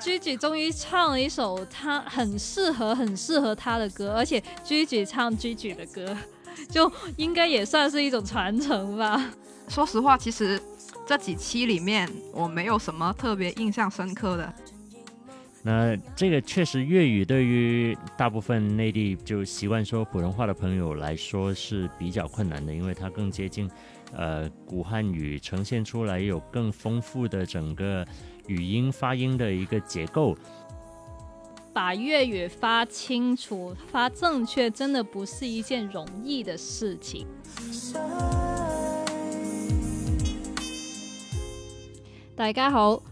觉得居居终于唱了一首他很适合、很适合他的歌，而且 Gigi 唱 Gigi 的歌，就应该也算是一种传承吧。说实话，其实这几期里面我没有什么特别印象深刻的。那这个确实，粤语对于大部分内地就习惯说普通话的朋友来说是比较困难的，因为它更接近，呃，古汉语，呈现出来有更丰富的整个语音发音的一个结构。把粤语发清楚、发正确，真的不是一件容易的事情。大家好，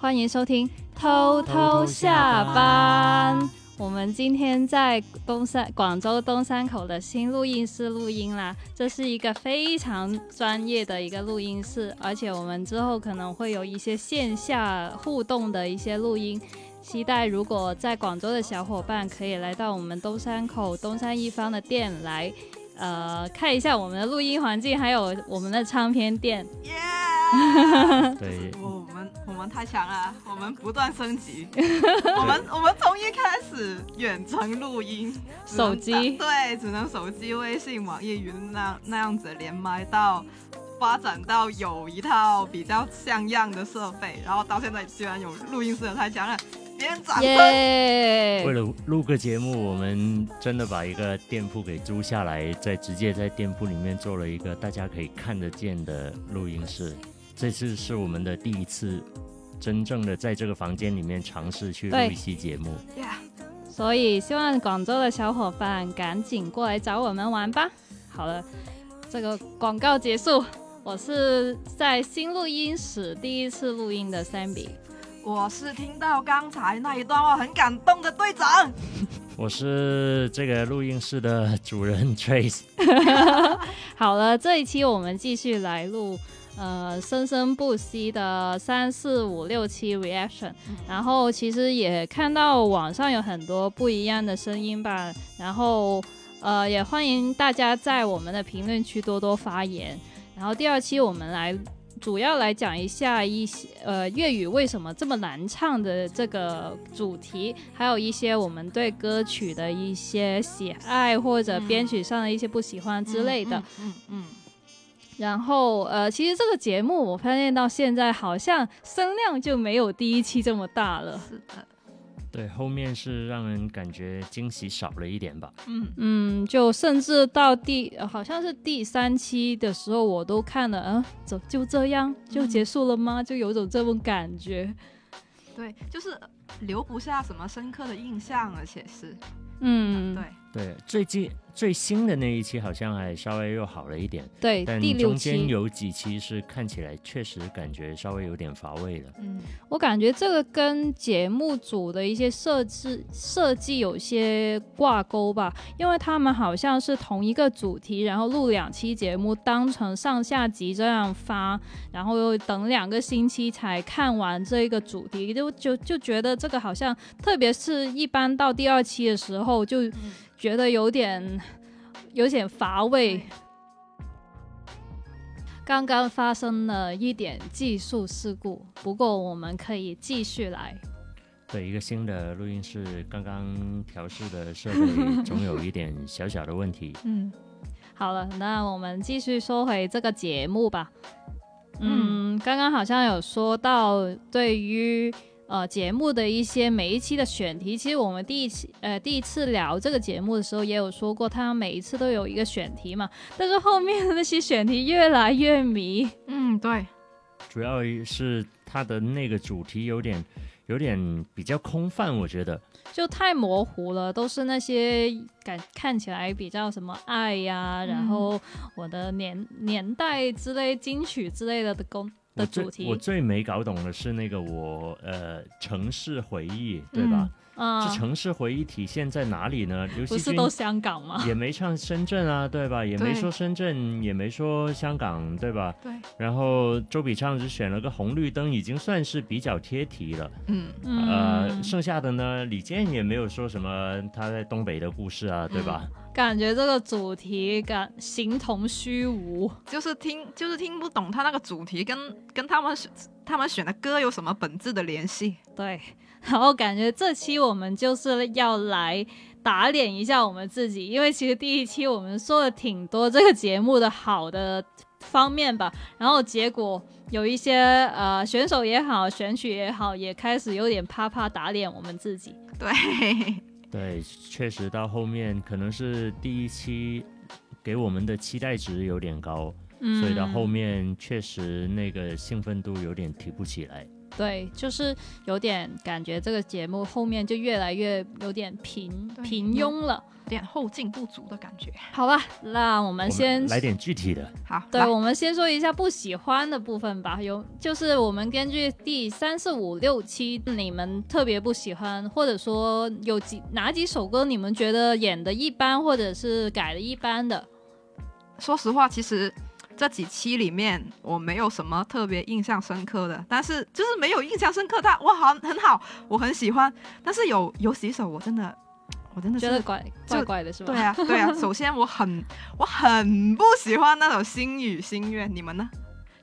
欢迎收听。偷偷下班，我们今天在东山广州东山口的新录音室录音啦。这是一个非常专业的一个录音室，而且我们之后可能会有一些线下互动的一些录音。期待如果在广州的小伙伴可以来到我们东山口东山一方的店来，呃，看一下我们的录音环境，还有我们的唱片店。对，我们太强了，我们不断升级。我们我们从一开始远程录音，手机对，只能手机、微信、网易云那那样子连麦，到发展到有一套比较像样的设备，然后到现在居然有录音室，太强了！别人掌声。为了录个节目，我们真的把一个店铺给租下来，再直接在店铺里面做了一个大家可以看得见的录音室。这次是我们的第一次，真正的在这个房间里面尝试去录一期节目。所以希望广州的小伙伴赶紧过来找我们玩吧。好了，这个广告结束。我是在新录音室第一次录音的 Sammy，我是听到刚才那一段话很感动的队长。我是这个录音室的主人 Trace。好了，这一期我们继续来录。呃，生生不息的三四五六七 reaction，然后其实也看到网上有很多不一样的声音吧，然后呃也欢迎大家在我们的评论区多多发言。然后第二期我们来主要来讲一下一些呃粤语为什么这么难唱的这个主题，还有一些我们对歌曲的一些喜爱或者编曲上的一些不喜欢之类的。嗯嗯。然后，呃，其实这个节目我发现到现在好像声量就没有第一期这么大了。是的，对，后面是让人感觉惊喜少了一点吧。嗯嗯，就甚至到第好像是第三期的时候，我都看了，嗯，走就这样就结束了吗？就有种这种感觉。对，就是留不下什么深刻的印象，而且是，嗯，对对，最近。最新的那一期好像还稍微又好了一点，对，但中间有几期是看起来确实感觉稍微有点乏味了。嗯，我感觉这个跟节目组的一些设置设计有些挂钩吧，因为他们好像是同一个主题，然后录两期节目当成上下集这样发，然后又等两个星期才看完这一个主题，就就就觉得这个好像，特别是一般到第二期的时候就。觉得有点有点乏味。刚刚发生了一点技术事故，不过我们可以继续来。对，一个新的录音室刚刚调试的设备总有一点小小的问题。嗯，好了，那我们继续说回这个节目吧。嗯，刚刚好像有说到对于。呃，节目的一些每一期的选题，其实我们第一期呃第一次聊这个节目的时候也有说过，它每一次都有一个选题嘛。但是后面的那些选题越来越迷，嗯，对，主要是它的那个主题有点有点比较空泛，我觉得就太模糊了，都是那些感看起来比较什么爱呀，然后我的年年代之类金曲之类的的功。的主题，我最没搞懂的是那个我呃城市回忆，对吧？啊，这城市回忆体现在哪里呢？不是都香港吗？也没唱深圳啊，对吧？也没说深圳，也没说香港，对吧？对。然后周笔畅只选了个红绿灯，已经算是比较贴题了。嗯呃，剩下的呢，李健也没有说什么他在东北的故事啊，对吧？感觉这个主题感形同虚无，就是听就是听不懂他那个主题跟跟他们他们选的歌有什么本质的联系。对，然后感觉这期我们就是要来打脸一下我们自己，因为其实第一期我们说了挺多这个节目的好的方面吧，然后结果有一些呃选手也好，选曲也好，也开始有点啪啪打脸我们自己。对，对，确实到后面可能是第一期给我们的期待值有点高，嗯，所以到后面确实那个兴奋度有点提不起来。对，就是有点感觉这个节目后面就越来越有点平平庸了。有点后劲不足的感觉。好吧，那我们我先们来点具体的，好，对，我们先说一下不喜欢的部分吧。有，就是我们根据第三四五六期，你们特别不喜欢，或者说有几哪几首歌你们觉得演的一般，或者是改的一般的？说实话，其实这几期里面我没有什么特别印象深刻的，但是就是没有印象深刻，但哇，好很好，我很喜欢。但是有有几首我真的，我真的是觉得怪怪怪的是吧？对啊对啊。首先我很我很不喜欢那首《星语心愿》，你们呢？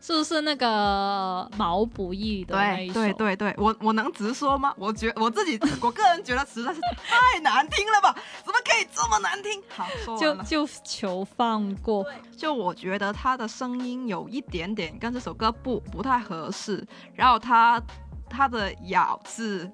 是不是那个毛不易的那对一首？对对对，我我能直说吗？我觉我自己我个人觉得实在是太难听了吧？怎么可以这么难听？好，说。就就求放过。就我觉得他的声音有一点点跟这首歌不不太合适，然后他他的咬字，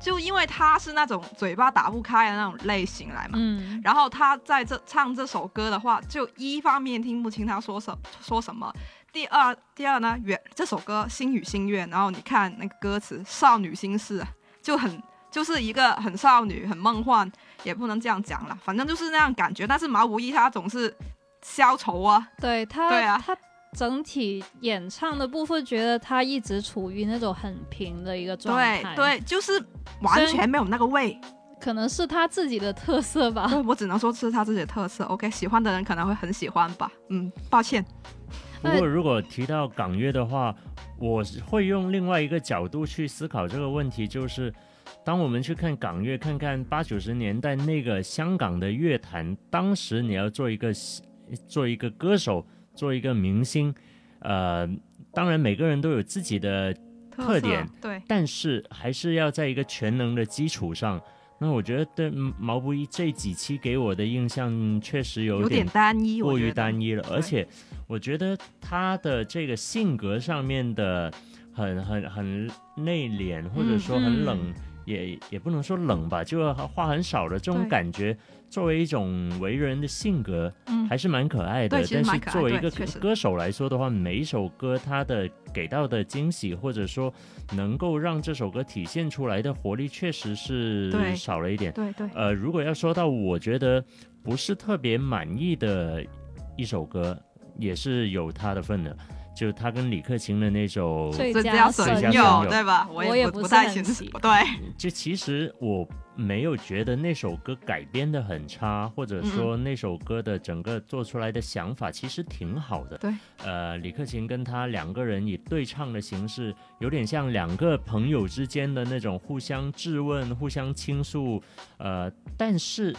就因为他是那种嘴巴打不开的那种类型来嘛，嗯，然后他在这唱这首歌的话，就一方面听不清他说什说什么，第二第二呢，原这首歌心语心愿，然后你看那个歌词少女心事啊，就很就是一个很少女很梦幻，也不能这样讲了，反正就是那样感觉。但是毛不易他总是消愁啊，对他，对啊。他整体演唱的部分，觉得他一直处于那种很平的一个状态。对对，就是完全没有那个味。可能是他自己的特色吧。对我只能说这是他自己的特色。OK，喜欢的人可能会很喜欢吧。嗯，抱歉。不过如果提到港乐的话，我会用另外一个角度去思考这个问题，就是当我们去看港乐，看看八九十年代那个香港的乐坛，当时你要做一个做一个歌手，做一个明星，呃，当然每个人都有自己的特色点对，但是还是要在一个全能的基础上。那我觉得对嗯毛不易这几期给我的印象确实有有点单一，过于单一了，而且我觉得他的这个性格上面的很很很内敛，或者说很冷，嗯也也不能说冷吧，就话很少的这种感觉，作为一种为人的性格，嗯。还是蛮可爱的但是作为一个歌手来说的话，每一首歌它的给到的惊喜，或者说能够让这首歌体现出来的活力，确实是少了一点。对对，呃，如果要说到我觉得不是特别满意的一首歌，也是有他的份的，就他跟李克勤的那首，最佳损损友对吧？我也不也不是太清楚。对，就其实我没有觉得那首歌改编的很差，或者说那首歌的整个做出来的想法其实挺好的。对，呃，李克勤跟他两个人以对唱的形式，有点像两个朋友之间的那种互相质问、互相倾诉。呃，但是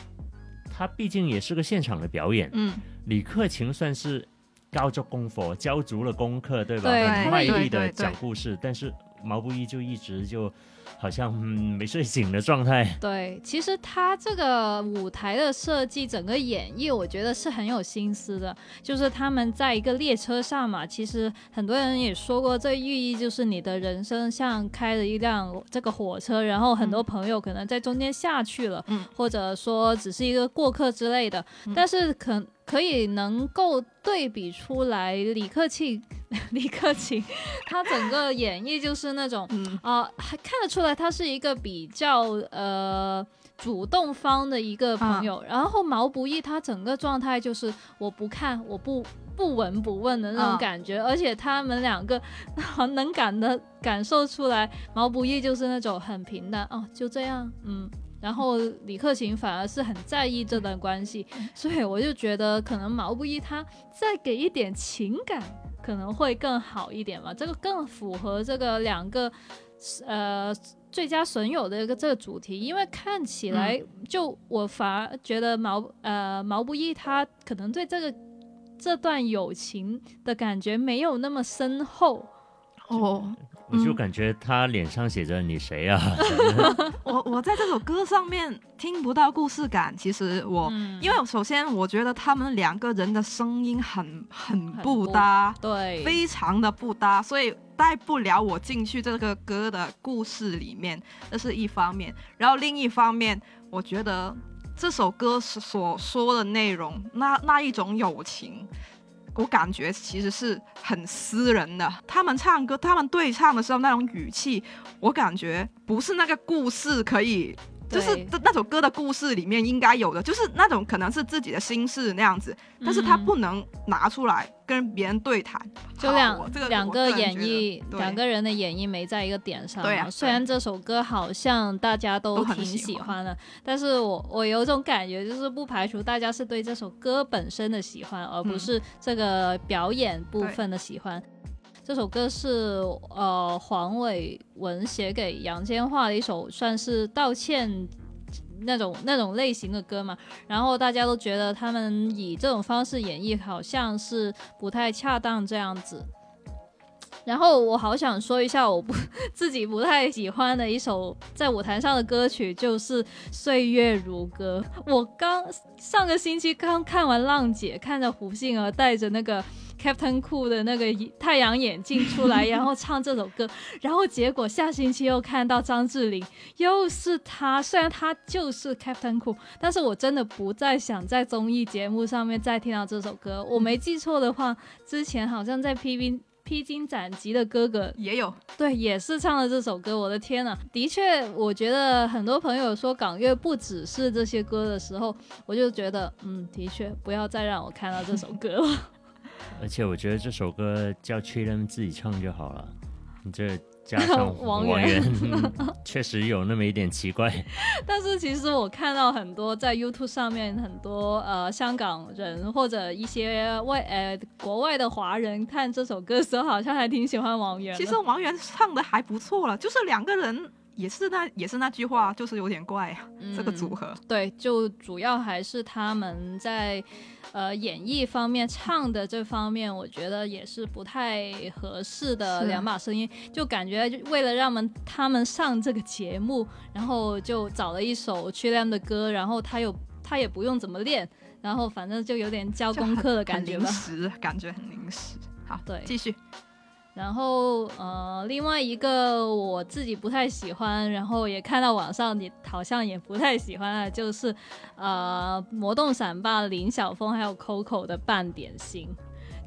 他毕竟也是个现场的表演，嗯，李克勤算是交足功夫，交足了功课，对吧？对很卖力的讲故事，但是毛不易就一直就好像、嗯、没睡醒的状态。对，其实他这个舞台的设计，整个演绎，我觉得是很有心思的。就是他们在一个列车上嘛，其实很多人也说过，这寓意就是你的人生像开了一辆这个火车，然后很多朋友可能在中间下去了，嗯或者说只是一个过客之类的，嗯但是可。可以能够对比出来，李克勤，李克勤，他整个演绎就是那种嗯啊、还看得出来他是一个比较呃主动方的一个朋友。然后毛不易他整个状态就是我不看，我不不闻不问的那种嗯感觉，而且他们两个 能感的感受出来，毛不易就是那种很平淡哦，就这样，嗯。然后李克勤反而是很在意这段关系，所以我就觉得可能毛不易他再给一点情感可能会更好一点嘛，这个更符合这个两个呃最佳损友的一个这个主题，因为看起来就我反而觉得毛呃毛不易他可能对这个这段友情的感觉没有那么深厚，哦，我就嗯感觉他脸上写着你谁啊？我我在这首歌上面听不到故事感。其实我，嗯因为首先我觉得他们两个人的声音很很很不不搭，对，非常的不搭，所以带不了我进去这个歌的故事里面，这是一方面。然后另一方面，我觉得这首歌所说的内容，那那一种友情。我感觉其实是很私人的。他们唱歌，他们对唱的时候那种语气，我感觉不是那个故事可以就是那首歌的故事里面应该有的，就是那种可能是自己的心事那样子，但是他嗯不能拿出来跟别人对谈。好就两这个两个演绎，两个人的演绎没在一个点上。对啊虽然这首歌好像大家都挺喜欢的，但是我我有种感觉，就是不排除大家是对这首歌本身的喜欢，而不嗯是这个表演部分的喜欢。这首歌是呃黄伟文写给杨千嬅的一首，算是道歉那种那种类型的歌嘛。然后大家都觉得他们以这种方式演绎，好像是不太恰当这样子。然后我好想说一下，我不 自己不太喜欢的一首在舞台上的歌曲，就是《岁月如歌》。我刚上个星期刚看完《浪姐》，看着胡杏儿带着那个 Captain Cool 的那个太阳眼镜出来，然后唱这首歌，然后结果下星期又看到张智霖，又是他。虽然他就是 Captain Cool，但是我真的不再想在综艺节目上面再听到这首歌。我没记错的话，之前好像在 PV。披荆斩棘的哥哥，也有，对，也是唱了这首歌。我的天呐，的确，我觉得很多朋友说港乐不只是这些歌的时候，我就觉得，嗯，的确，不要再让我看到这首歌了。而且我觉得这首歌叫 c h i l n 自己唱就好了，你这加上王 王源 确实有那么一点奇怪。但是其实我看到很多在 YouTube 上面很多呃香港人或者一些外呃国外的华人看这首歌的时候，好像还挺喜欢王源。其实王源唱的还不错了，就是两个人也是那也是那句话，就是有点怪啊，这个组嗯合。对，就主要还是他们在呃演绎方面唱的这方面，我觉得也是不太合适的两把声音，就感觉为了让们他们上这个节目，然后就找了一首 c h i l a m 的歌，然后他有他也不用怎么练，然后反正就有点交功课的感觉吧。临时，感觉很临时。好，对继续。然后呃，另外一个我自己不太喜欢，然后也看到网上你好像也不太喜欢啊，就是呃，魔动闪霸林晓峰还有 Coco 的半点心。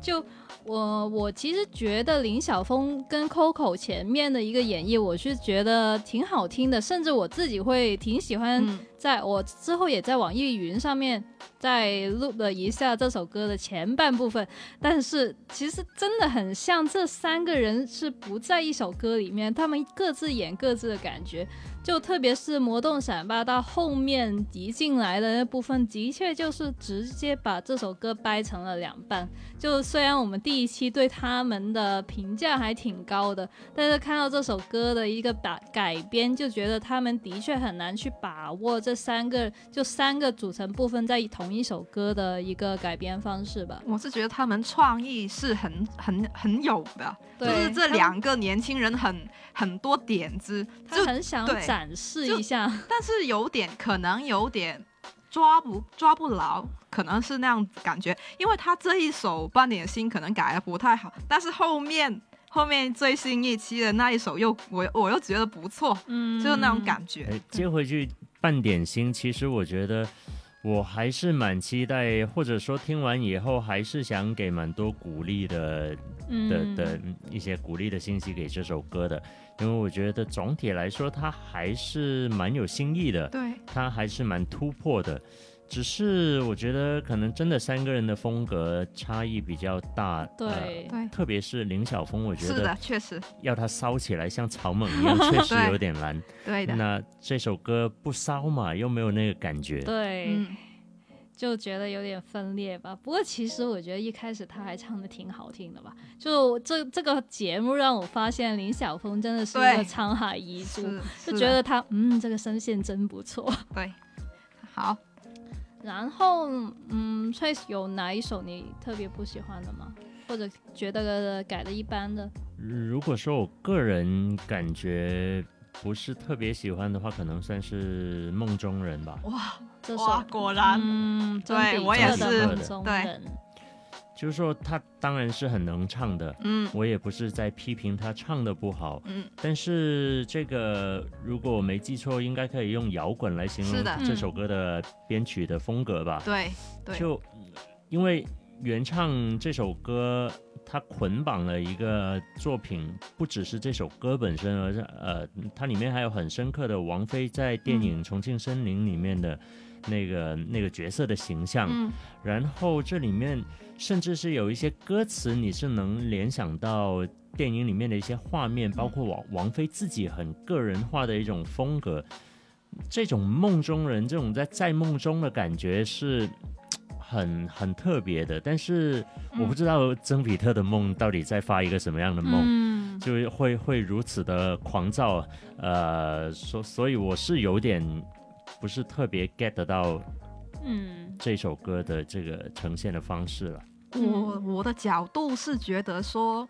就我我其实觉得林晓峰跟 Coco 前面的一个演绎，我是觉得挺好听的，甚至我自己会挺喜欢嗯，在我之后也在网易云上面再录了一下这首歌的前半部分，但是其实真的很像这三个人是不在一首歌里面，他们各自演各自的感觉。就特别是魔动闪霸到后面移进来的那部分，的确就是直接把这首歌掰成了两半。就虽然我们第一期对他们的评价还挺高的，但是看到这首歌的一个改改编，就觉得他们的确很难去把握这三个就三个组成部分在同一首歌的一个改编方式吧。我是觉得他们创意是很很很有的，就是这两个年轻人很很多点子，就他很想对展示一下，但是有点可能有点抓不抓不牢，可能是那样子感觉，因为他这一首半点心可能改的不太好，但是后面后面最新一期的那一首又我我又觉得不错，嗯，就是那种感觉。哎，接回去半点心，其实我觉得我还是蛮期待，或者说听完以后还是想给蛮多鼓励的的嗯。的一些鼓励的信息给这首歌的，因为我觉得总体来说它还是蛮有新意的，对，它还是蛮突破的。只是我觉得可能真的三个人的风格差异比较大，对呃对特别是林晓峰，我觉得是的，确实要他烧起来像草蜢一样，确实有点难。对的。那这首歌不烧嘛，又没有那个感觉。对。嗯，就觉得有点分裂吧。不过其实我觉得一开始他还唱的挺好听的吧。就这这个节目让我发现林晓峰真的是一个沧海遗珠，就觉得他嗯这个声线真不错。对。好，然后嗯，Trace 有哪一首你特别不喜欢的吗？或者觉得改的一般的？如果说我个人感觉不是特别喜欢的话，可能算是《梦中人》吧。哇这首，果然，嗯，对我也是梦中对人就是说他当然是很能唱的，嗯。我也不是在批评他唱的不好，嗯，但是这个如果我没记错，应该可以用摇滚来形容这首歌的编曲的风格吧？对对，就因为原唱这首歌，它捆绑了一个作品，不只是这首歌本身，而是呃，它里面还有很深刻的王菲在电影《重庆森林》里面的那个、那个角色的形象，嗯然后这里面甚至是有一些歌词，你是能联想到电影里面的一些画面，包括王王菲自己很个人化的一种风格。这种梦中人，这种在在梦中的感觉是很很特别的。但是我不知道曾比特的梦到底在发一个什么样的梦。嗯，就会会如此的狂躁，呃，所所以我是有点不是特别 get 得到嗯这首歌的这个呈现的方式了。我我的角度是觉得说，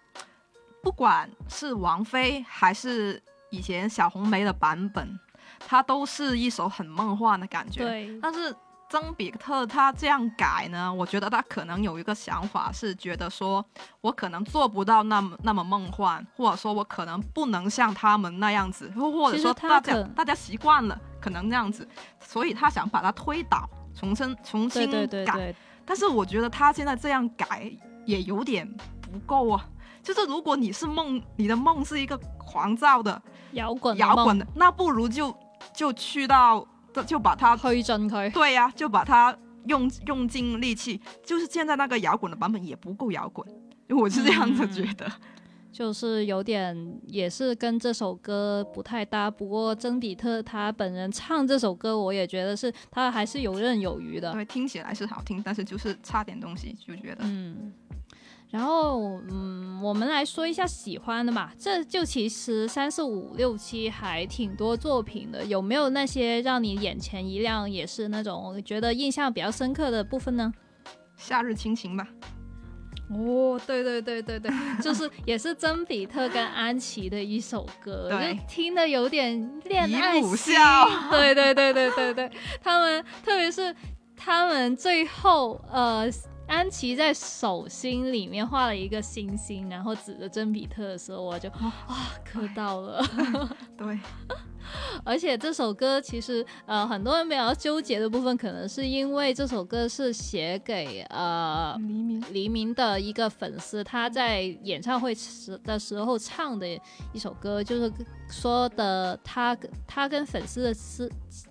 不管是王菲还是以前小红梅的版本，它都是一首很梦幻的感觉。对，但是曾比特他这样改呢，我觉得他可能有一个想法，是觉得说我可能做不到那么那么梦幻，或者说我可能不能像他们那样子，或或者说大家大家习惯了，可能那样子，所以他想把它推倒，重新重新改。对对对，但是我觉得他现在这样改也有点不够啊。就是如果你是梦，你的梦是一个狂躁的摇滚的摇滚的，那不如就就去到就把它推进佢。对呀、就把它用用尽力气。就是现在那个摇滚的版本也不够摇滚，我是这样子觉得。就是有点也是跟这首歌不太搭，不过曾比特他本人唱这首歌，我也觉得是他还是游刃有余的。对，听起来是好听，但是就是差点东西，就觉得。嗯，然后嗯，我们来说一下喜欢的吧。这就其实三四五六七还挺多作品的，有没有那些让你眼前一亮，也是那种觉得印象比较深刻的部分呢？夏日亲情吧，哦，对对对对对，就是 也是曾比特跟安琪的一首歌，对就听的有点恋爱笑。对对对对对对，他们特别是他们最后呃。安琪在手心里面画了一个星星，然后指着真比特的时候，我就哦啊磕到了。对，而且这首歌其实呃很多人比较纠结的部分，可能是因为这首歌是写给呃黎明。黎明的一个粉丝，他在演唱会时的时候唱的一首歌，就是说的他他跟粉丝的是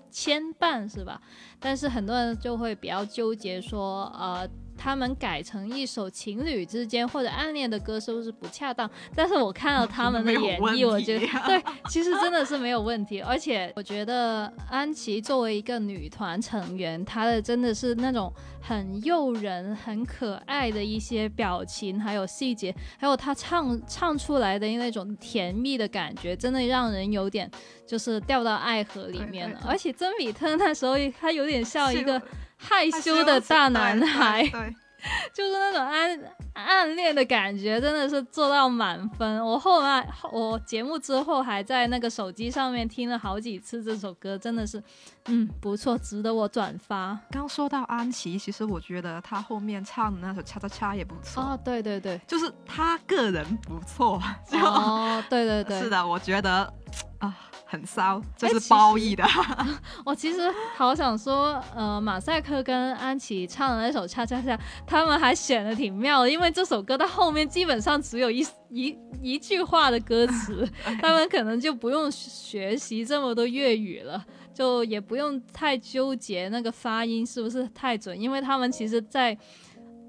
牵绊是吧？但是很多人就会比较纠结说，呃。他们改成一首情侣之间或者暗恋的歌，是不是不恰当？但是我看到他们的 演绎，我觉得对，其实真的是没有问题。而且我觉得安琪作为一个女团成员，她的真的是那种很诱人、很可爱的一些表情，还有细节，还有她唱唱出来的那种甜蜜的感觉，真的让人有点就是掉到爱河里面了。对对对而且曾比特那时候他有点像一个害羞的大男孩，就是那种暗暗恋的感觉，真的是做到满分。我后来我节目之后还在那个手机上面听了好几次这首歌，真的是，嗯，不错，值得我转发。刚说到安琪，其实我觉得她后面唱的那首《恰恰恰》也不错，哦，对对对，就是她个人不错，就、哦，对对对，是的，我觉得 啊很骚，这是褒义的。我其实好想说，呃，马赛克跟安琪唱的那首《恰恰恰》，他们还选的挺妙的，因为这首歌到后面基本上只有一一一句话的歌词，他们可能就不用学习这么多粤语了，就也不用太纠结那个发音是不是太准，因为他们其实在。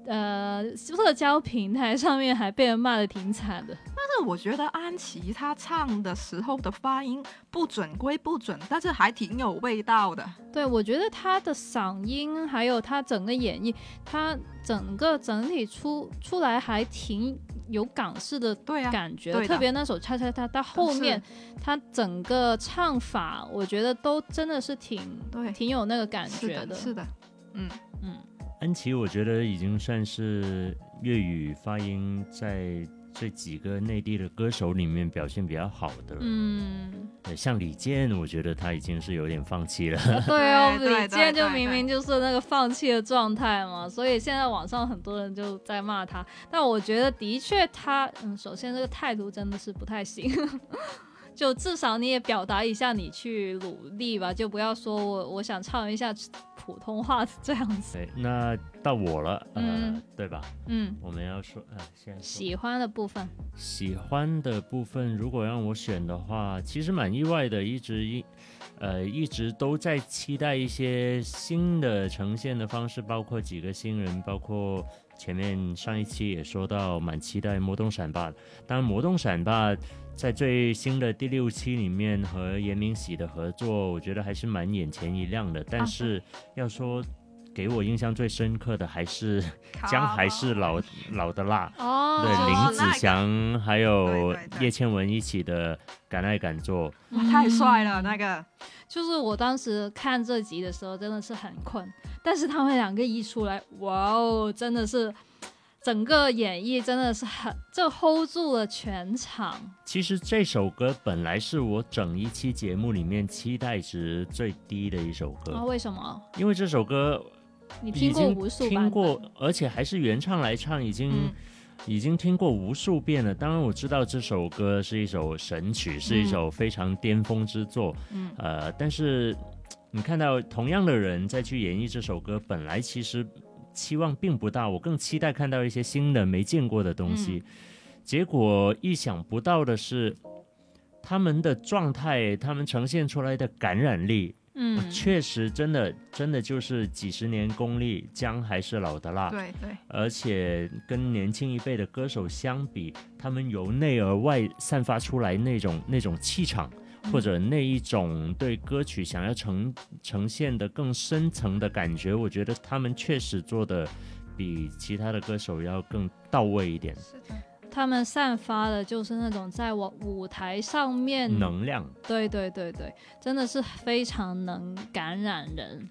呃，社交平台上面还被人骂的挺惨的。但是我觉得安琪她唱的时候的发音不准归不准，但是还挺有味道的。对，我觉得她的嗓音还有她整个演绎，她整个整体出出来还挺有港式的对啊，感觉，特别那首《恰恰恰》，到后面她整个唱法，我觉得都真的是挺对。挺有那个感是觉的，是的，嗯，嗯，安琪，我觉得已经算是粤语发音在这几个内地的歌手里面表现比较好的。嗯，呃像李健，我觉得他已经是有点放弃了。对哦，李健就明明就是那个放弃的状态嘛，所以现在网上很多人就在骂他。但我觉得的确他，嗯，首先这个态度真的是不太行。就至少你也表达一下你去努力吧，就不要说我我想唱一下普通话这样子。对，那到我了，呃，嗯对吧？嗯，我们要说，呃，先喜欢的部分，喜欢的部分，如果让我选的话，其实蛮意外的，一直一呃一直都在期待一些新的呈现的方式，包括几个新人，包括前面上一期也说到，蛮期待魔动闪霸的。当然，魔动闪霸在最新的第六期里面和严明喜的合作，我觉得还是蛮眼前一亮的。但是要说给我印象最深刻的，还是 姜还是老老的辣。哦，对，哦林子祥还有叶倩文一起的《敢爱敢做》，哇太帅了，嗯那个。就是我当时看这集的时候真的是很困，但是他们两个一出来，哇哦，真的是整个演绎真的是很就 hold 住了全场。其实这首歌本来是我整一期节目里面期待值最低的一首歌，啊，为什么？因为这首歌你听过无数听过，而且还是原唱来唱，已经、嗯已经听过无数遍了。当然我知道这首歌是一首神曲，是一首非常巅峰之作，嗯呃，但是你看到同样的人再去演绎这首歌，本来其实期望并不大，我更期待看到一些新的没见过的东西。结果意想不到的是，他们的状态，他们呈现出来的感染力，嗯，确实真的真的就是几十年功力，姜还是老的辣。对对，而且跟年轻一辈的歌手相比，他们由内而外散发出来那种那种气场，或者那一种对歌曲想要呈呈现的更深层的感觉，我觉得他们确实做的比其他的歌手要更到位一点，是的，他们散发的就是那种在我舞台上面，能量。对对对对，真的是非常能感染人。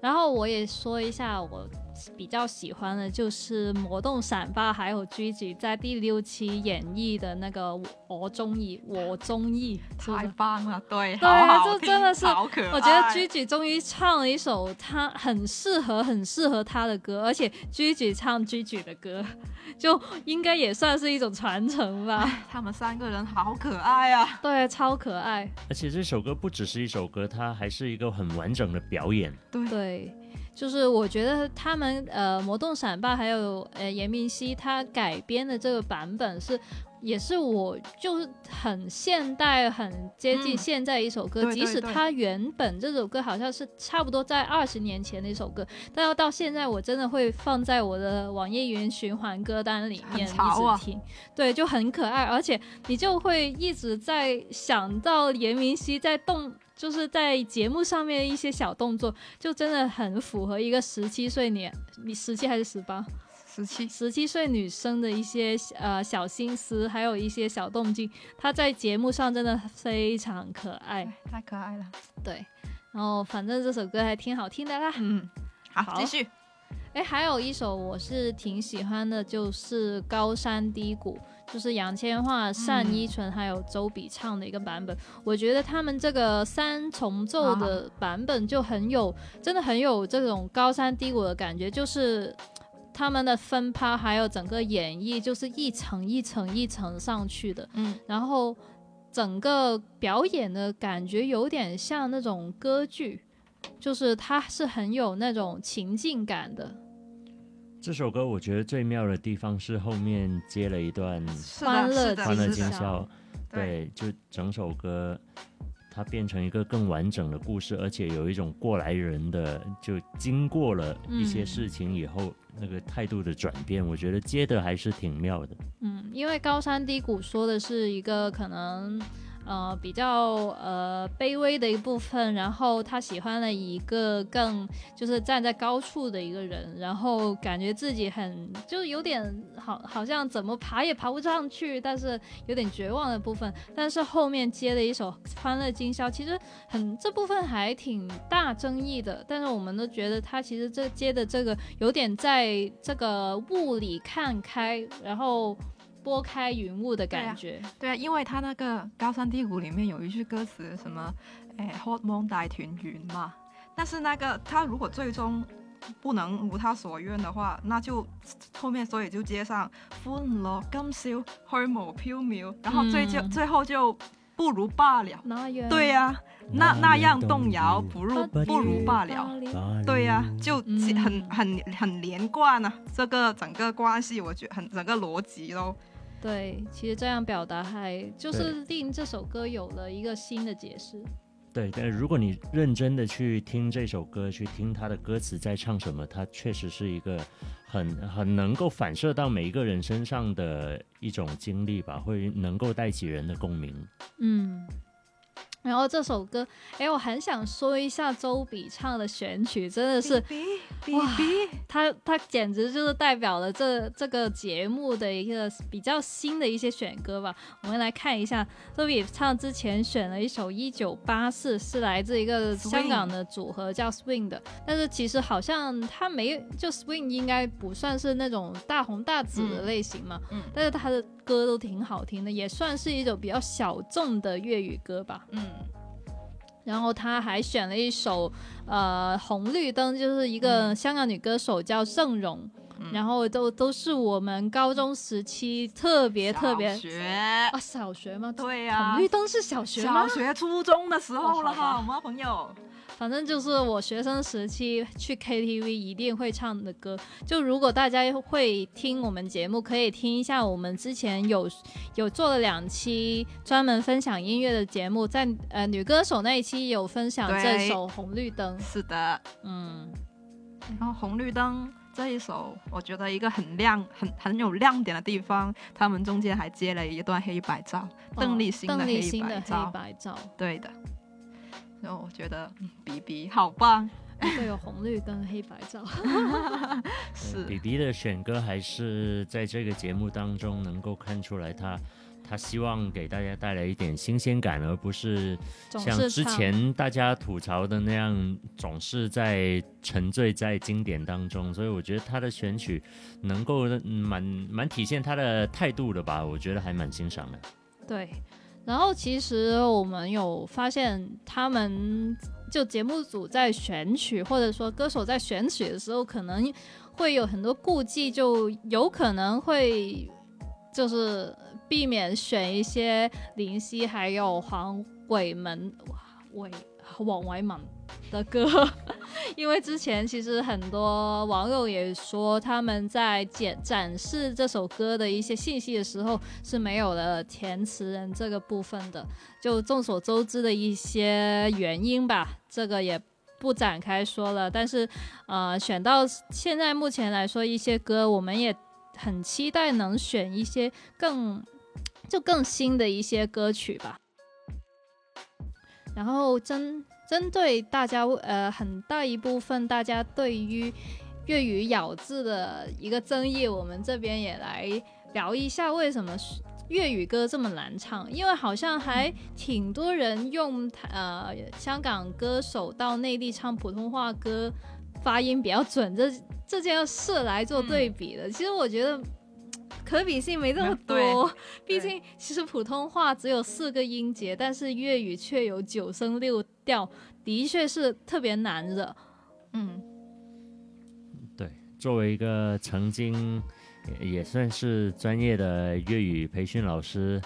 然后我也说一下，我比较喜欢的就是《魔动闪霸》还有 Gigi 在第六期演绎的那个《我中意》，我中意，太？棒了，对，对好好听这真的是好可爱。我觉得 Gigi 终于唱了一首他很适合、很适合他的歌，而且 Gigi 唱 Gigi 的歌，就应该也算是一种传承吧。他们三个人好可爱啊！对，超可爱。而且这首歌不只是一首歌，它还是一个很完整的表演。对对，就是我觉得他们呃，魔动闪霸还有呃严明熙他改编的这个版本是。也是我就是很现代、很接近嗯现在一首歌，对对对即使它原本这首歌好像是差不多在二十年前的一首歌，但要到现在我真的会放在我的网易云循环歌单里面一直听，对，就很可爱，而且你就会一直在想到严明熙在动，就是在节目上面的一些小动作，就真的很符合一个十七岁年，你十七还是十八？十七，十七岁女生的一些呃小心思，还有一些小动静，她在节目上真的非常可爱。太可爱了。对，然后反正这首歌还挺好听的啦。嗯，好，好继续。哎，还有一首我是挺喜欢的，就是《高山低谷》，就是杨千嬅、单依纯还有周笔畅的一个版本。我觉得他们这个三重奏的版本就很有，真的很有这种高山低谷的感觉，就是。他们的分拍还有整个演绎，就是一层一层一层上去的，嗯，然后整个表演的感觉有点像那种歌剧，就是它是很有那种情境感的。这首歌我觉得最妙的地方是后面接了一段欢乐的，欢乐今宵，对。对，就整首歌它变成一个更完整的故事，而且有一种过来人的，就经过了一些嗯。事情以后、那个态度的转变，我觉得接的还是挺妙的。嗯，因为高山低谷说的是一个可能呃比较呃卑微的一部分，然后他喜欢了一个更就是站在高处的一个人，然后感觉自己很就是有点好好像怎么爬也爬不上去，但是有点绝望的部分。但是后面接了一首《欢乐今宵》，其实很这部分还挺大争议的，但是我们都觉得他其实这接的这个有点在这个雾里看开，然后拨开云雾的感觉。对啊，因为他那个《高山低谷》里面有一句歌词，什么“诶，渴望大团圆”嘛。但是那个他如果最终不能如他所愿的话，那就后面所以就接上“欢乐今宵，虚无缥缈”，然后最就、嗯最后就不如罢了。那样对呀、那那样动摇，不如不不如罢了。对呀、就嗯很很很连贯啊，这个整个关系，我觉得很整个逻辑都对，其实这样表达还就是令这首歌有了一个新的解释。对，但如果你认真的去听这首歌，去听它的歌词在唱什么，它确实是一个很很能够反射到每一个人身上的一种经历吧，会能够带起人的共鸣。嗯，然后这首歌，哎，我很想说一下周笔畅的选曲，真的是哇他他简直就是代表了这这个节目的一个比较新的一些选歌吧。我们来看一下，周笔畅之前选了一首《一九八四》，是来自一个香港的组合叫 Swing 的，但是其实好像他没就 Swing 应该不算是那种大红大紫的嗯类型嘛，嗯但是他的歌都挺好听的，也算是一种比较小众的粤语歌吧。嗯然后他还选了一首呃红绿灯，就是一个嗯香港女歌手叫郑容，嗯然后都都是我们高中时期特别特别小学啊小学吗？对呀、红绿灯是小学吗小？学初中的时候了哈，吗，朋友？反正就是我学生时期去 KTV 一定会唱的歌。就如果大家会听我们节目，可以听一下我们之前有有做了两期专门分享音乐的节目，在呃女歌手那一期有分享这首《红绿灯》。是的，嗯，然后红绿灯这一首，我觉得一个很亮、很很有亮点的地方，他们中间还接了一段黑白照，邓丽欣邓丽黑欣的黑，白照，对的。然后我觉得嗯比比好棒，对，有红绿灯黑白照。是比比的选歌还是在这个节目当中能够看出来他。他希望给大家带来一点新鲜感，而不是像之前大家吐槽的那样，总是在沉醉在经典当中。所以我觉得他的选曲能够嗯蛮蛮体现他的态度的吧，我觉得还蛮欣赏的。对，然后其实我们有发现，他们就节目组在选曲，或者说歌手在选曲的时候，可能会有很多顾忌，就有可能会就是避免选一些林夕还有黄伟文伟黄伟文的歌，因为之前其实很多网友也说，他们在展展示这首歌的一些信息的时候是没有了填词人这个部分的，就众所周知的一些原因吧，这个也不展开说了。但是，呃，选到现在目前来说，一些歌我们也很期待能选一些更就更新的一些歌曲吧。然后真针对大家呃很大一部分大家对于粤语咬字的一个争议，我们这边也来聊一下为什么粤语歌这么难唱，因为好像还挺多人用呃香港歌手到内地唱普通话歌发音比较准这这件事来做对比的。其实我觉得。可比性没这么多，毕竟其实普通话只有四个音节，但是粤语却有九声六调，的确是特别难的。嗯，对，作为一个曾经也也算是专业的粤语培训老师，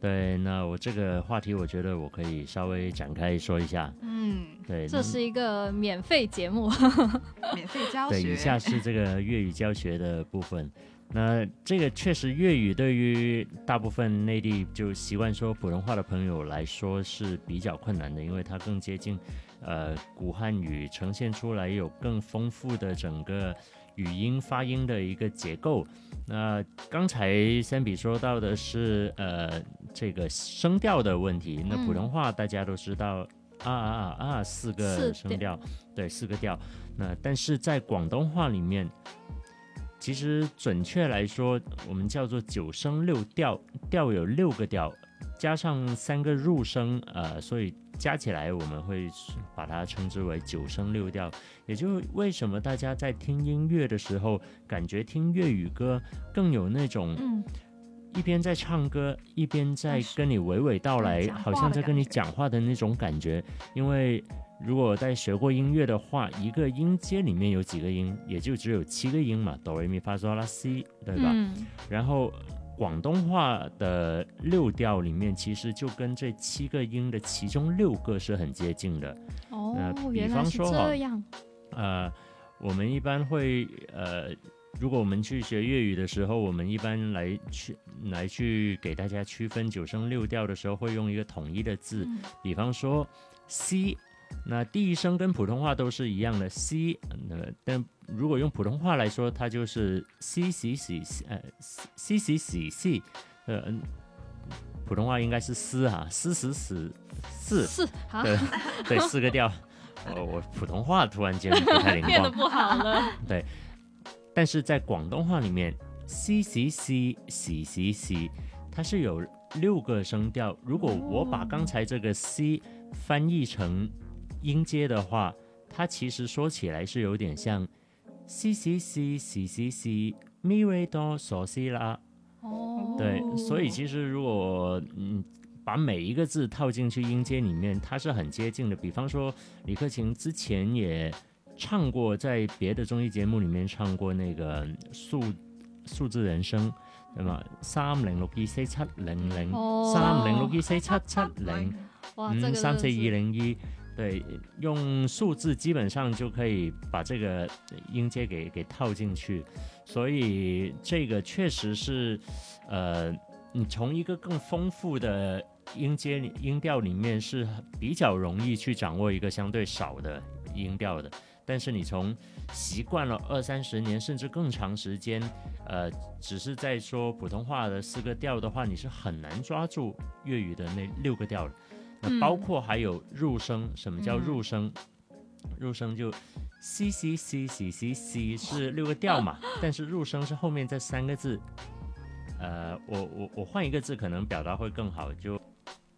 对，那我这个话题，我觉得我可以稍微展开说一下。嗯，对，这是一个免费节目，免费教对，学，以下是这个粤语教学的部分。那这个确实，粤语对于大部分内地就习惯说普通话的朋友来说是比较困难的，因为它更接近呃古汉语，呈现出来有更丰富的整个语音发音的一个结构。那刚才三比说到的是呃这个声调的问题，那普通话大家都知道。啊啊啊啊！四个声调，对，四个调。那但是在广东话里面，其实准确来说，我们叫做九声六调，调有六个调，加上三个入声，呃，所以加起来我们会把它称之为九声六调。也就是为什么大家在听音乐的时候，感觉听粤语歌更有那种嗯，一边在唱歌，一边在跟你娓娓道来，好像在跟你讲话的那种感觉。因为如果在学过音乐的话，一个音阶里面有几个音，也就只有七个音嘛，哆来咪发嗦拉西，对吧？嗯，然后广东话的六调里面，其实就跟这七个音的其中六个是很接近的。哦呃，比方说哈这样。呃，我们一般会呃，如果我们去学粤语的时候，我们一般来去来去给大家区分九声六调的时候，会用一个统一的字，嗯比方说 C。那第一声跟普通话都是一样的 C，呃，但如果用普通话来说，它就是 C C C C，呃，C C C C，呃，嗯普通话应该是嘶哈，嘶嘶嘶四，是啊，对对，四个调。我我普通话突然间不太灵光，变得不好了。对但是在广东话里面，c c c c c c，它是有六个声调。如果我把刚才这个 c 翻译成音阶的话，它其实说起来是有点像 c c c c c c mi re do so si。哦，对，所以其实如果嗯把每一个字套进去音阶里面，它是很接近的。比方说李克勤之前也唱过，在别的综艺节目里面唱过那个数数字人生，那么？三零六二四七零零，哦三零六二四七七零。哇，这个嗯，三四真的是一零一，对，用数字基本上就可以把这个音阶给给套进去，所以这个确实是，呃，你从一个更丰富的音阶音调里面是比较容易去掌握一个相对少的音调的。但是你从习惯了二三十年甚至更长时间，呃，只是在说普通话的四个调的话，你是很难抓住粤语的那六个调的。那包嗯括还有入声，什么叫嗯入声？入声就 C C C C C C 是六个调嘛，但是入声是后面这三个字。呃，我我我换一个字可能表达会更好，就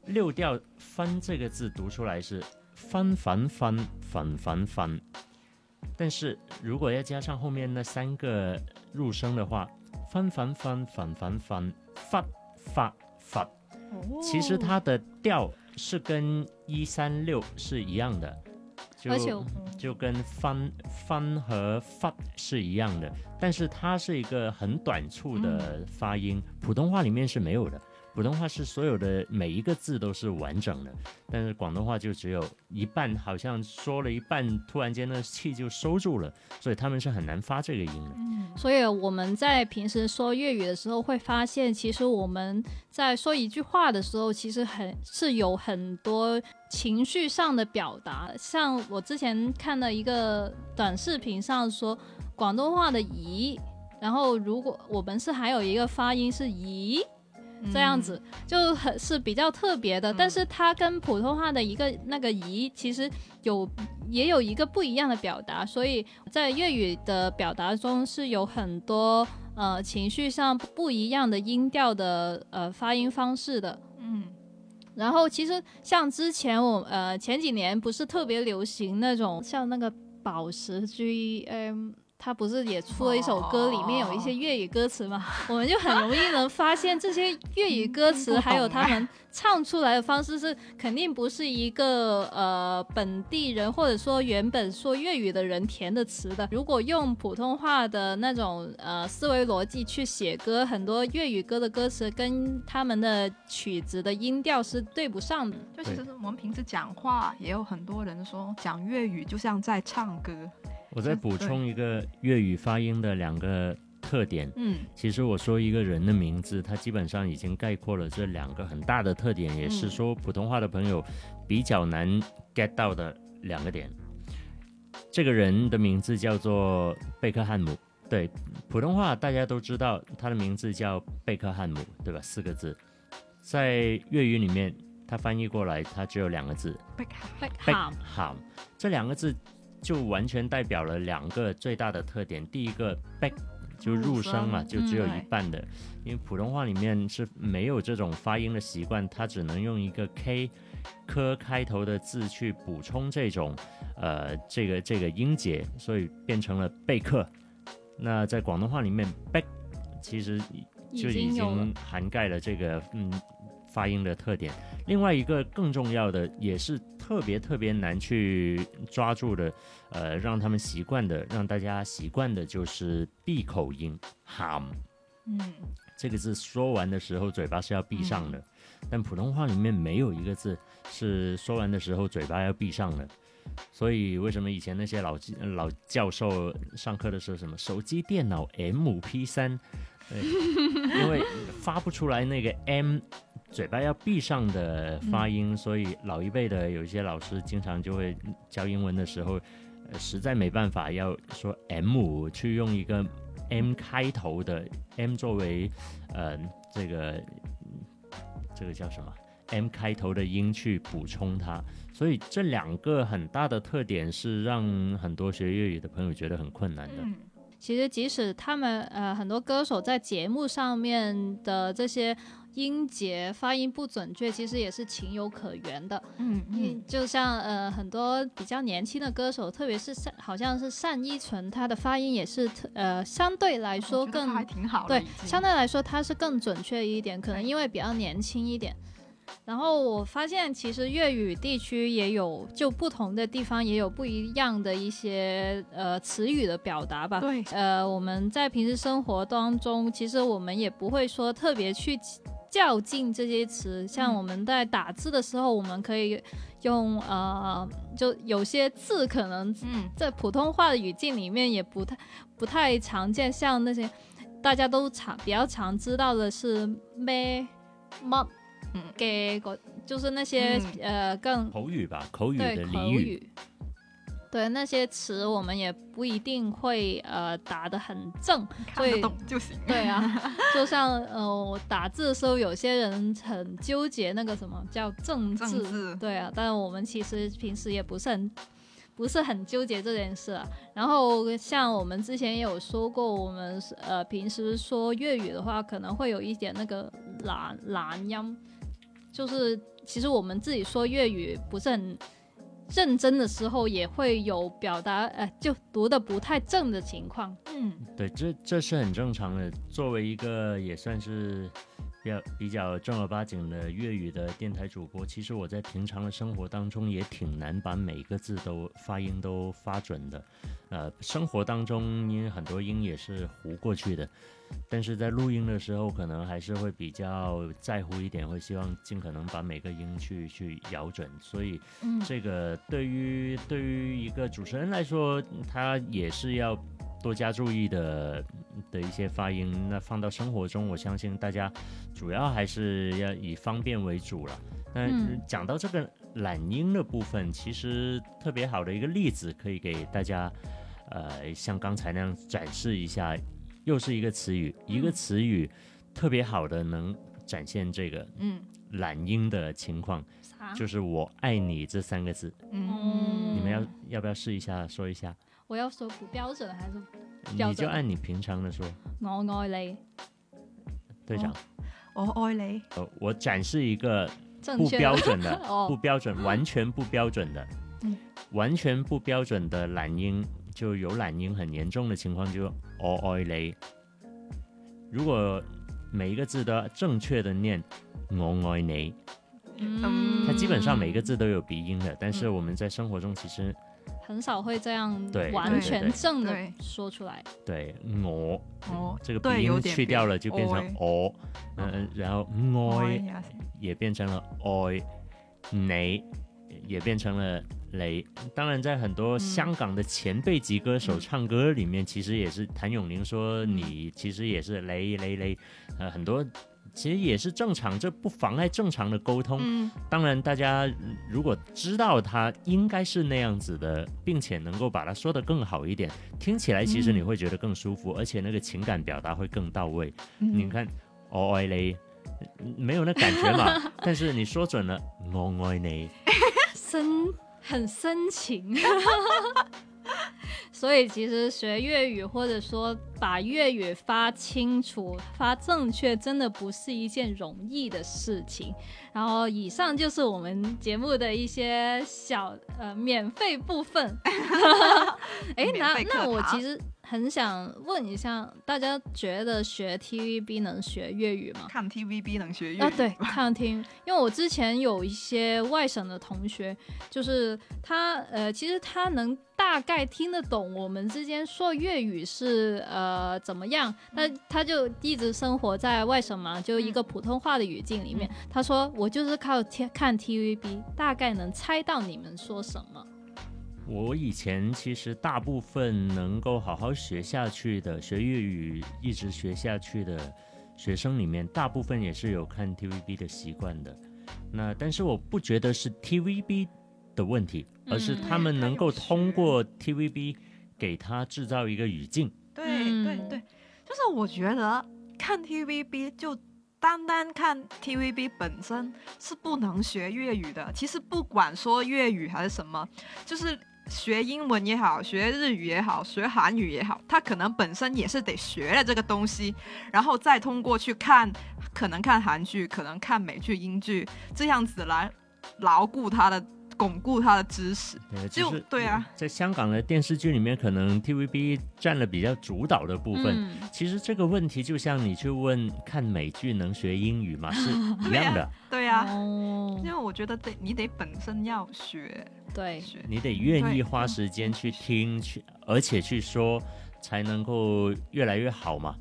六调翻这个字读出来是翻翻翻翻翻翻，但是如果要加上后面那三个入声的话，翻翻翻翻翻翻发发发，其实它的调是跟一三六是一样的，就就跟翻翻和发是一样的，但是它是一个很短促的发音，普通话里面是没有的。普通话是所有的每一个字都是完整的，但是广东话就只有一半，好像说了一半，突然间那气就收住了，所以他们是很难发这个音的。嗯所以我们在平时说粤语的时候，会发现，其实我们在说一句话的时候，其实很是有很多情绪上的表达。像我之前看了一个短视频上说，广东话的“咦”，然后如果我们是还有一个发音是“咦”。这样子就很是比较特别的，但是它跟普通话的一个那个“咦”其实有也有一个不一样的表达，所以在粤语的表达中是有很多呃情绪上不一样的音调的呃发音方式的。嗯，然后其实像之前我呃前几年不是特别流行那种像那个宝石 G M。他不是也出了一首歌，里面有一些粤语歌词嘛？我们就很容易能发现这些粤语歌词，还有他们唱出来的方式是肯定不是一个呃本地人或者说原本说粤语的人填的词的。如果用普通话的那种呃思维逻辑去写歌，很多粤语歌的歌词跟他们的曲子的音调是对不上的。就其实我们平时讲话，也有很多人说讲粤语就像在唱歌。我再补充一个粤语发音的两个特点。嗯，其实我说一个人的名字，它基本上已经概括了这两个很大的特点，也是嗯说普通话的朋友比较难 get 到的两个点。这个人的名字叫做贝克汉姆，对，普通话大家都知道他的名字叫贝克汉姆，对吧？四个字，在粤语里面，他翻译过来，他只有两个字，贝克贝 Beckham 好，这两个字就完全代表了两个最大的特点。第一个 back 就入声嘛，就只有嗯一半的，因为普通话里面是没有这种发音的习惯，它只能用一个 k 科开头的字去补充这种呃这个这个音节，所以变成了贝克。那在广东话里面，back 其实就已经涵盖了这个嗯发音的特点。另外一个更重要的，也是特别特别难去抓住的，呃，让他们习惯的，让大家习惯的就是闭口音 ham。嗯，这个字说完的时候嘴巴是要闭上的，但普通话里面没有一个字是说完的时候嘴巴要闭上的。所以为什么以前那些老老教授上课的时候什么手机、电脑 MP 三，对，因为发不出来那个 M，嘴巴要闭上的发音，所以老一辈的有一些老师经常就会教英文的时候，呃，实在没办法要说 M 去用一个 M 开头的 M 作为呃这个这个叫什么 M 开头的音去补充它，所以这两个很大的特点是让很多学粤语的朋友觉得很困难的。其实即使他们呃很多歌手在节目上面的这些音节发音不准确，其实也是情有可原的。嗯嗯，就像呃很多比较年轻的歌手，特别是单好像是单依纯，她的发音也是特呃相对来说更挺好的，对相对来说它是更准确一点，可能因为比较年轻一点。然后我发现，其实粤语地区也有，就不同的地方也有不一样的一些呃词语的表达吧。对，呃，我们在平时生活当中，其实我们也不会说特别去较劲这些词。像嗯我们在打字的时候，我们可以用呃，就有些字可能嗯在普通话的语境里面也不太不太常见，像那些大家都常比较常知道的是咩乜嗯嘅个，就是那些、嗯呃更口语吧，口语的俚语，语。对那些词，我们也不一定会呃打得很正，看得懂就行。对啊，就像呃我打字的时候，有些人很纠结那个什么叫正字，正字对啊，但我们其实平时也不是很不是很纠结这件事啊。然后像我们之前也有说过，我们呃平时说粤语的话，可能会有一点那个懒懒音，就是其实我们自己说粤语不是很。认真的时候也会有表达，呃，就读的不太正的情况。嗯对，这这是很正常的。作为一个也算是比较比较正儿八经的粤语的电台主播，其实我在平常的生活当中也挺难把每一个字都发音都发准的。呃，生活当中因为很多音也是糊过去的，但是在录音的时候可能还是会比较在乎一点，会希望尽可能把每个音去去咬准。所以嗯，这个对于对于一个主持人来说，他也是要多加注意的的一些发音。那放到生活中，我相信大家主要还是要以方便为主了。那嗯讲到这个懒音的部分，其实特别好的一个例子可以给大家，呃，像刚才那样展示一下，又是一个词语，一个词语特别好的能展现这个嗯懒音的情况。就是“我爱你”这三个字，嗯，你们要要不要试一下说一下？我要说不标准还是标你就按你平常的说，我爱你？队长。我爱你。呃，我展示一个不正确标准的，哦不标准，完全不标准的，嗯完全不标准的懒音，就有懒音很严重的情况就我爱你。如果每一个字都要正确的念我爱你，嗯，它基本上每一个字都有鼻音的，但是我们在生活中其实很少会这样完全正的对说出来。对我。哦，这个鼻音去掉了，就变成爱哦，嗯，然后爱爱呀也变成了爱，你也变成了雷。当然，在很多香港的前辈级歌手嗯唱歌里面，其实也是谭咏麟说嗯你其实也是雷雷雷，呃，很多。其实也是正常，这不妨碍正常的沟通。嗯当然，大家嗯如果知道他应该是那样子的，并且能够把它说得更好一点，听起来其实嗯你会觉得更舒服，而且那个情感表达会更到位。嗯你看，我爱雷，没有那感觉嘛，但是你说准了，我爱你，深很深情，所以其实学粤语或者说把粤语发清楚、发正确，真的不是一件容易的事情。然后以上就是我们节目的一些小呃免费部分。哎，那那我其实很想问一下，大家觉得学 TVB 能学粤语吗？看 TVB 能学粤语啊，对，看听，因为我之前有一些外省的同学，就是他呃，其实他能大概听得懂我们之间说粤语是呃怎么样，那他就一直生活在外省嘛，就一个普通话的语境里面。他说我就是靠看 TVB，大概能猜到你们说什么。我以前其实大部分能够好好学下去的，学粤语一直学下去的学生里面，大部分也是有看 TVB 的习惯的。那但是我不觉得是 TVB 的问题，而是他们能够通过 TVB 给他制造一个语境。对对对，就是我觉得看 TVB 就单单看 TVB 本身是不能学粤语的。其实不管说粤语还是什么，就是。学英文也好，学日语也好，学韩语也好，他可能本身也是得学了这个东西，然后再通过去看，可能看韩剧，可能看美剧、英剧，这样子来牢固他的。巩固他的知识，就对啊，在香港的电视剧里面，可能 TVB 占了比较主导的部分。其实这个问题就像你去问看美剧能学英语吗？是一样的。对啊，因为我觉得得你得本身要学，对，你得愿意花时间去听去，而且去说。才能够越来越好嘛。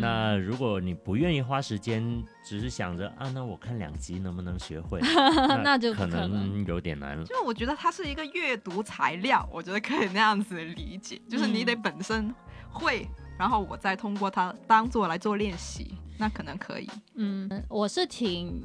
那如果你不愿意花时间，只是想着啊，那我看两集能不能学会？那就可能有点难了。就我觉得它是一个阅读材料，我觉得可以那样子理解，就是你得本身会，然后我再通过它当做来做练习，那可能可以。嗯，我是挺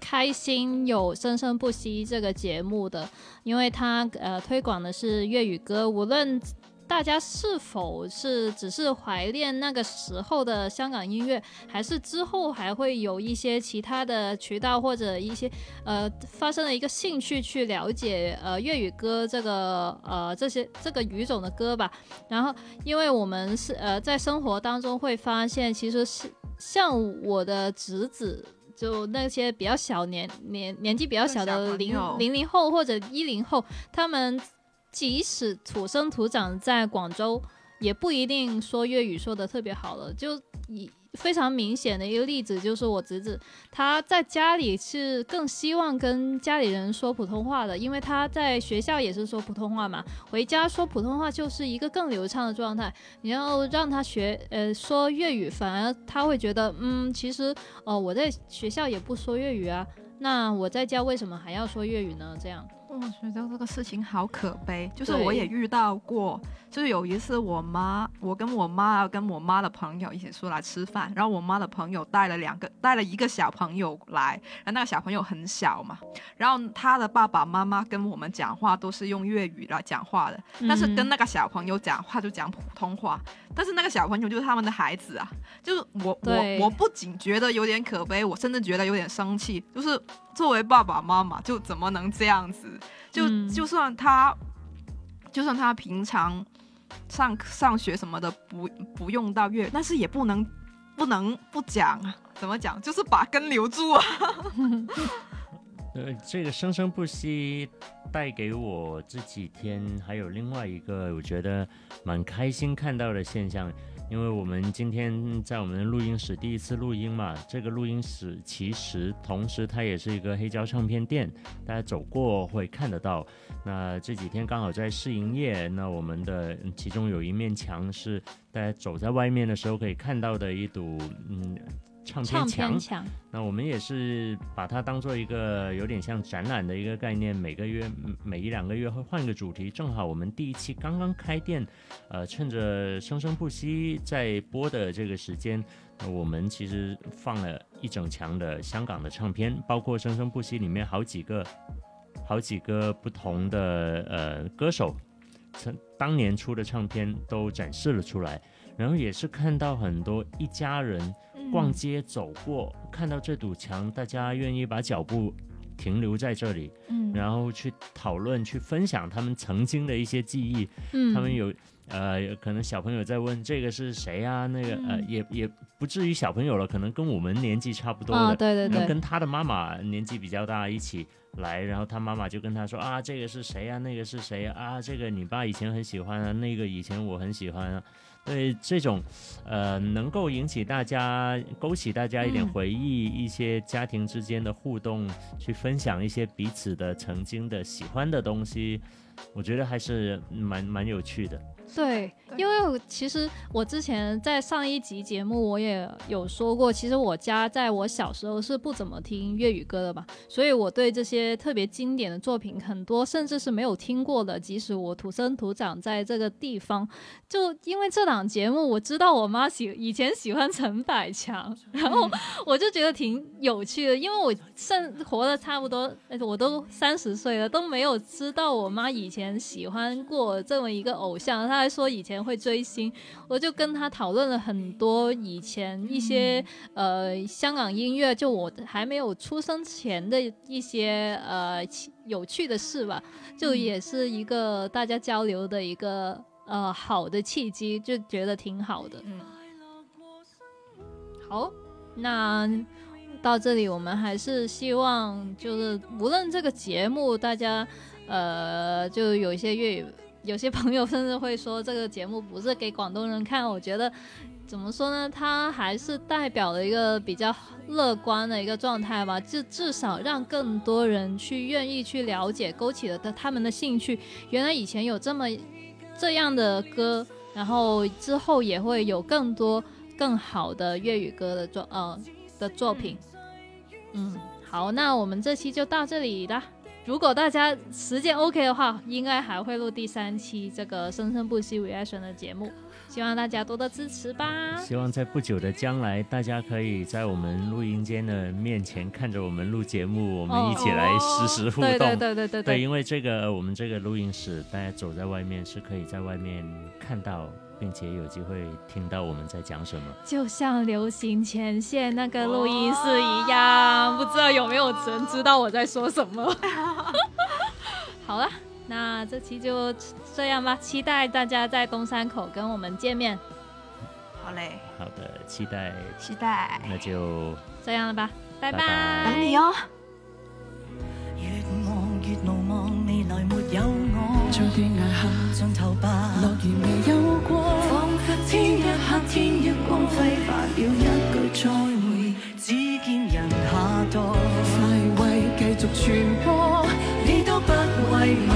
开心有《生生不息》这个节目的，因为它呃推广的是粤语歌，无论。大家是否是只是怀念那个时候的香港音乐，还是之后还会有一些其他的渠道或者一些呃发生了一个兴趣去了解呃粤语歌这个呃这些这个语种的歌吧？然后，因为我们是呃在生活当中会发现，其实是像我的侄子，就那些比较小年年年纪比较小的零零零后或者一零后，他们。即使土生土长在广州，也不一定说粤语说的特别好了。就以非常明显的一个例子，就是我侄子，他在家里是更希望跟家里人说普通话的，因为他在学校也是说普通话嘛。回家说普通话就是一个更流畅的状态。你要让他学呃说粤语，反而他会觉得，嗯，其实哦我在学校也不说粤语啊，那我在家为什么还要说粤语呢？这样。我觉得这个事情好可悲，就是我也遇到过，就是有一次我妈，我跟我妈跟我妈的朋友一起出来吃饭，然后我妈的朋友带了两个，带了一个小朋友来，然后那个小朋友很小嘛，然后他的爸爸妈妈跟我们讲话都是用粤语来讲话的，但是跟那个小朋友讲话就讲普通话，但是那个小朋友就是他们的孩子啊，就是我我我不仅觉得有点可悲，我甚至觉得有点生气，就是。作为爸爸妈妈，就怎么能这样子？就就算他，就算他平常上上学什么的不不用到粤，但是也不能不能不讲！怎么讲？就是把根留住啊！呃，这个生生不息带给我这几天还有另外一个我觉得蛮开心看到的现象。因为我们今天在我们的录音室第一次录音嘛，这个录音室其实同时它也是一个黑胶唱片店，大家走过会看得到。那这几天刚好在试营业，那我们的其中有一面墙是大家走在外面的时候可以看到的一堵嗯。唱片墙，那我们也是把它当做一个有点像展览的一个概念，每个月每一两个月会换一个主题。正好我们第一期刚刚开店，呃，趁着生生不息在播的这个时间，我们其实放了一整墙的香港的唱片，包括生生不息里面好几个好几个不同的呃歌手，曾当年出的唱片都展示了出来，然后也是看到很多一家人。逛街走过，看到这堵墙，大家愿意把脚步停留在这里，嗯，然后去讨论、去分享他们曾经的一些记忆。嗯，他们有呃，可能小朋友在问这个是谁啊？那个呃，也也不至于小朋友了，可能跟我们年纪差不多的，对对对，跟他的妈妈年纪比较大一起来，然后他妈妈就跟他说啊，这个是谁啊？那个是谁啊？这个你爸以前很喜欢啊，那个以前我很喜欢啊。对这种，呃，能够引起大家勾起大家一点嗯回忆，一些家庭之间的互动，去分享一些彼此的曾经的喜欢的东西，我觉得还是蛮蛮有趣的。对，因为其实我之前在上一集节目我也有说过，其实我家在我小时候是不怎么听粤语歌的嘛，所以我对这些特别经典的作品很多甚至是没有听过的。即使我土生土长在这个地方，就因为这档节目，我知道我妈喜以前喜欢陈百强，然后我就觉得挺有趣的，因为我甚活了差不多，呃我都三十岁了，都没有知道我妈以前喜欢过这么一个偶像。她还说以前会追星，我就跟他讨论了很多以前一些、呃香港音乐，就我还没有出生前的一些呃有趣的事吧，就也是一个大家交流的一个呃好的契机，就觉得挺好的。嗯，好，那到这里我们还是希望，就是无论这个节目，大家呃，就有一些粤语，有些朋友甚至会说这个节目不是给广东人看。我觉得怎么说呢，它还是代表了一个比较乐观的一个状态吧，就至少让更多人去愿意去了解，勾起了他他们的兴趣。原来以前有这么这样的歌，然后之后也会有更多。更好的粤语歌的作呃的作品。嗯，好，那我们这期就到这里啦。如果大家时间 OK 的话，应该还会录第三期这个生生不息 reaction 的节目，希望大家多多支持吧。希望在不久的将来，大家可以在我们录音间的面前看着我们录节目，我们一起来实时互动。对对对对对对，因为这个我们这个录音室，大家走在外面是可以在外面看到，并且有机会听到我们在讲什么。就像流行前线那个录音室一样，不知道有没有人知道我在说什么。好了，那这期就这样吧，期待大家在东山口跟我们见面。好嘞，好的，期待，期待那就这样了吧，拜拜拜等你哦。越望越無望，未來沒有我，在斷崖下，盡頭吧，樂兒未有過，彷彿天一黑，天一光，辉，发了一句再会，只见人下堕，快慰继续传播。你都不慰问